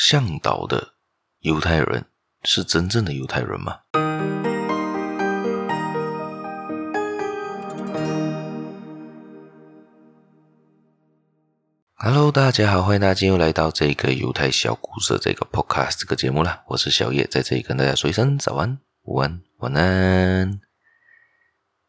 向导的犹太人是真正的犹太人吗？Hello，大家好，欢迎大家今天又来到这个犹太小故事这个 Podcast 这个节目啦。我是小叶，在这里跟大家说一声早安、午安、晚安。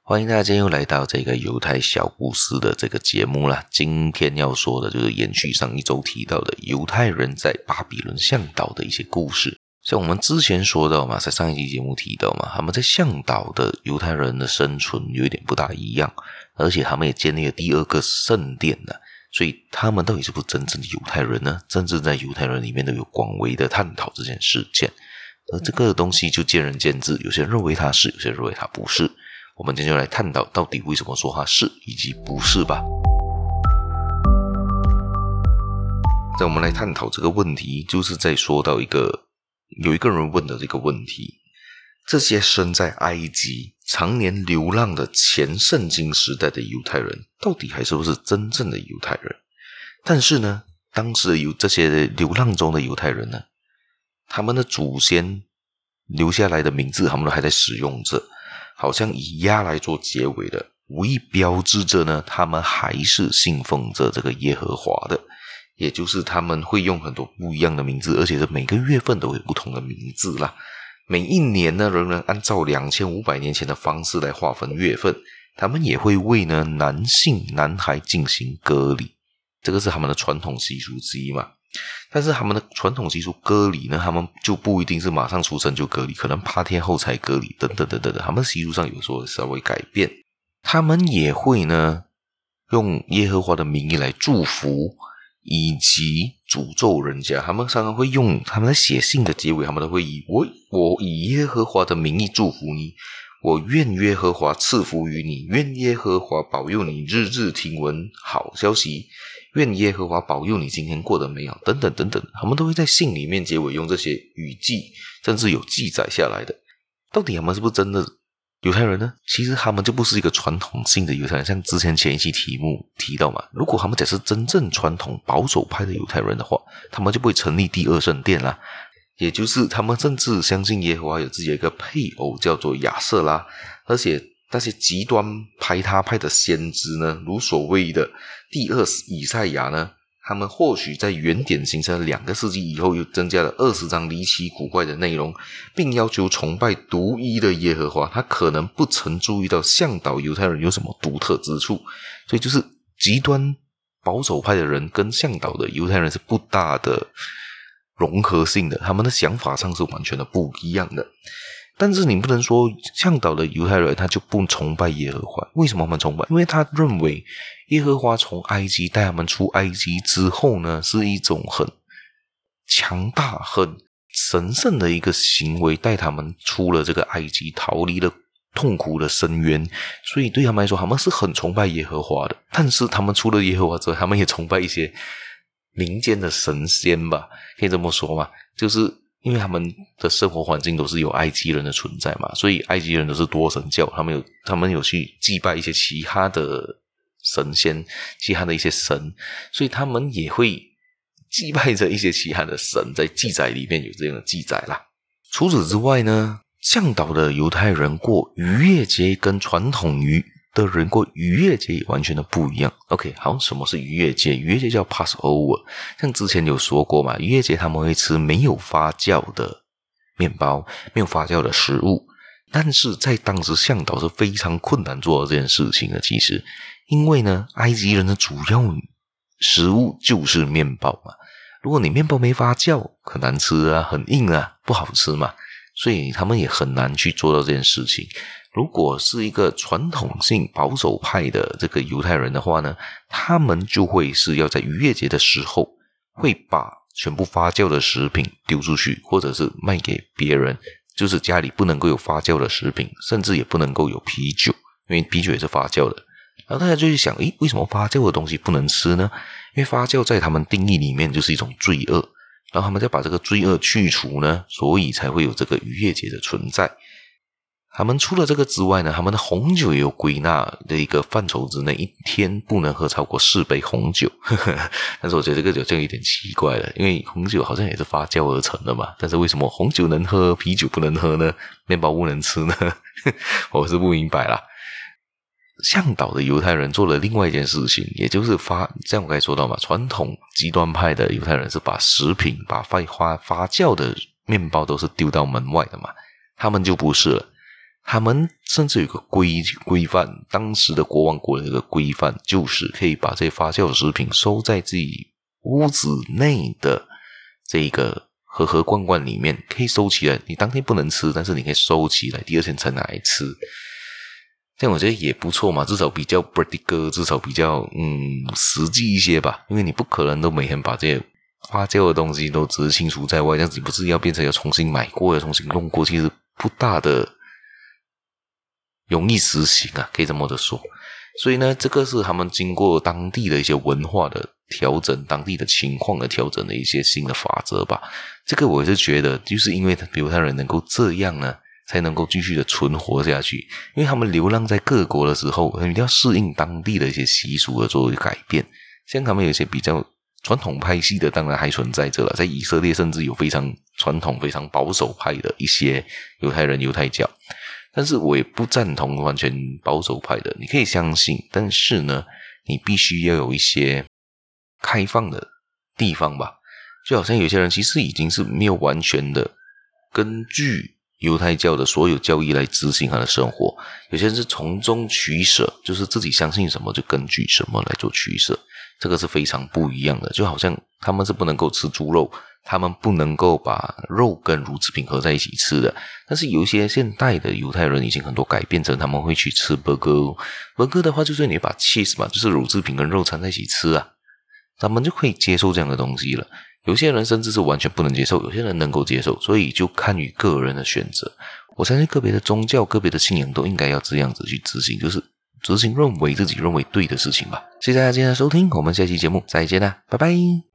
欢迎大家又来到这个犹太小故事的这个节目啦。今天要说的就是延续上一周提到的犹太人在巴比伦向导的一些故事。像我们之前说到嘛，在上一期节目提到嘛，他们在向导的犹太人的生存有一点不大一样，而且他们也建立了第二个圣殿呢。所以他们到底是不是真正的犹太人呢？甚至在犹太人里面都有广为的探讨这件事件。而这个东西就见仁见智，有些人认为他是，有些人认为他不是。我们今天就来探讨到底为什么说他是以及不是吧。在我们来探讨这个问题，就是在说到一个有一个人问的这个问题：这些身在埃及、常年流浪的前圣经时代的犹太人，到底还是不是真正的犹太人？但是呢，当时有这些流浪中的犹太人呢，他们的祖先留下来的名字，他们都还在使用着。好像以亚来做结尾的，无意标志着呢，他们还是信奉着这个耶和华的，也就是他们会用很多不一样的名字，而且是每个月份都有不同的名字啦。每一年呢，仍然按照两千五百年前的方式来划分月份，他们也会为呢男性男孩进行割礼，这个是他们的传统习俗之一嘛。但是他们的传统习俗割礼呢，他们就不一定是马上出生就割礼，可能八天后才割礼，等等等等的。他们习俗上有时候稍微改变，他们也会呢用耶和华的名义来祝福以及诅咒人家。他们常常会用他们写信的结尾，他们都会以我我以耶和华的名义祝福你，我愿耶和华赐福于你，愿耶和华保佑你，日日听闻好消息。愿耶和华保佑你今天过得美好，等等等等，他们都会在信里面结尾用这些语记，甚至有记载下来的。到底他们是不是真的犹太人呢？其实他们就不是一个传统性的犹太人，像之前前一期题目提到嘛，如果他们才是真正传统保守派的犹太人的话，他们就不会成立第二圣殿啦。也就是他们甚至相信耶和华有自己的一个配偶叫做亚瑟拉，而且。那些极端排他派的先知呢，如所谓的第二以赛亚呢，他们或许在原点形成两个世纪以后，又增加了二十章离奇古怪的内容，并要求崇拜独一的耶和华。他可能不曾注意到向导犹太人有什么独特之处，所以就是极端保守派的人跟向导的犹太人是不大的融合性的，他们的想法上是完全的不一样的。但是你不能说向导的犹太人他就不崇拜耶和华？为什么他们崇拜？因为他认为耶和华从埃及带他们出埃及之后呢，是一种很强大、很神圣的一个行为，带他们出了这个埃及，逃离了痛苦的深渊。所以对他们来说，他们是很崇拜耶和华的。但是他们除了耶和华之外，他们也崇拜一些民间的神仙吧？可以这么说吗？就是。因为他们的生活环境都是有埃及人的存在嘛，所以埃及人都是多神教，他们有他们有去祭拜一些其他的神仙，其他的一些神，所以他们也会祭拜着一些其他的神，在记载里面有这样的记载啦。除此之外呢，向导的犹太人过逾越节跟传统逾的人过逾越节也完全的不一样。OK，好，什么是逾越节？逾越节叫 Passover，像之前有说过嘛，逾越节他们会吃没有发酵的面包，没有发酵的食物。但是在当时向导是非常困难做到这件事情的。其实，因为呢，埃及人的主要食物就是面包嘛。如果你面包没发酵，很难吃啊，很硬啊，不好吃嘛。所以他们也很难去做到这件事情。如果是一个传统性保守派的这个犹太人的话呢，他们就会是要在逾越节的时候，会把全部发酵的食品丢出去，或者是卖给别人，就是家里不能够有发酵的食品，甚至也不能够有啤酒，因为啤酒也是发酵的。然后大家就会想，诶，为什么发酵的东西不能吃呢？因为发酵在他们定义里面就是一种罪恶，然后他们再把这个罪恶去除呢，所以才会有这个逾越节的存在。他们除了这个之外呢，他们的红酒也有归纳的一个范畴之内，一天不能喝超过四杯红酒。但是我觉得这个就就有点奇怪了，因为红酒好像也是发酵而成的嘛。但是为什么红酒能喝，啤酒不能喝呢？面包不能吃呢？我是不明白啦。向导的犹太人做了另外一件事情，也就是发，像我刚才说到嘛，传统极端派的犹太人是把食品、把发发发酵的面包都是丢到门外的嘛，他们就不是了。他们甚至有个规规范，当时的国王国的一个规范，就是可以把这些发酵食品收在自己屋子内的这个盒盒罐罐里面，可以收起来。你当天不能吃，但是你可以收起来，第二天才拿来吃。这样我觉得也不错嘛，至少比较 practical，至少比较嗯实际一些吧。因为你不可能都每天把这些发酵的东西都只是清除在外，这样子不是要变成要重新买过，要重新弄过，其实不大的。容易实行啊，可以这么的说。所以呢，这个是他们经过当地的一些文化的调整、当地的情况的调整的一些新的法则吧。这个我是觉得，就是因为犹太人能够这样呢，才能够继续的存活下去。因为他们流浪在各国的时候，一定要适应当地的一些习俗而做改变。像他们有一些比较传统派系的，当然还存在着了。在以色列，甚至有非常传统、非常保守派的一些犹太人、犹太教。但是我也不赞同完全保守派的，你可以相信，但是呢，你必须要有一些开放的地方吧。就好像有些人其实已经是没有完全的根据犹太教的所有教义来执行他的生活，有些人是从中取舍，就是自己相信什么就根据什么来做取舍，这个是非常不一样的。就好像他们是不能够吃猪肉。他们不能够把肉跟乳制品合在一起吃的，但是有一些现代的犹太人已经很多改变成他们会去吃 burger。burger 的话就是你把 cheese 嘛，就是乳制品跟肉掺在一起吃啊，他们就可以接受这样的东西了。有些人甚至是完全不能接受，有些人能够接受，所以就看于个人的选择。我相信个别的宗教、个别的信仰都应该要这样子去执行，就是执行认为自己认为对的事情吧。谢谢大家今天的收听，我们下期节目再见啦，拜拜。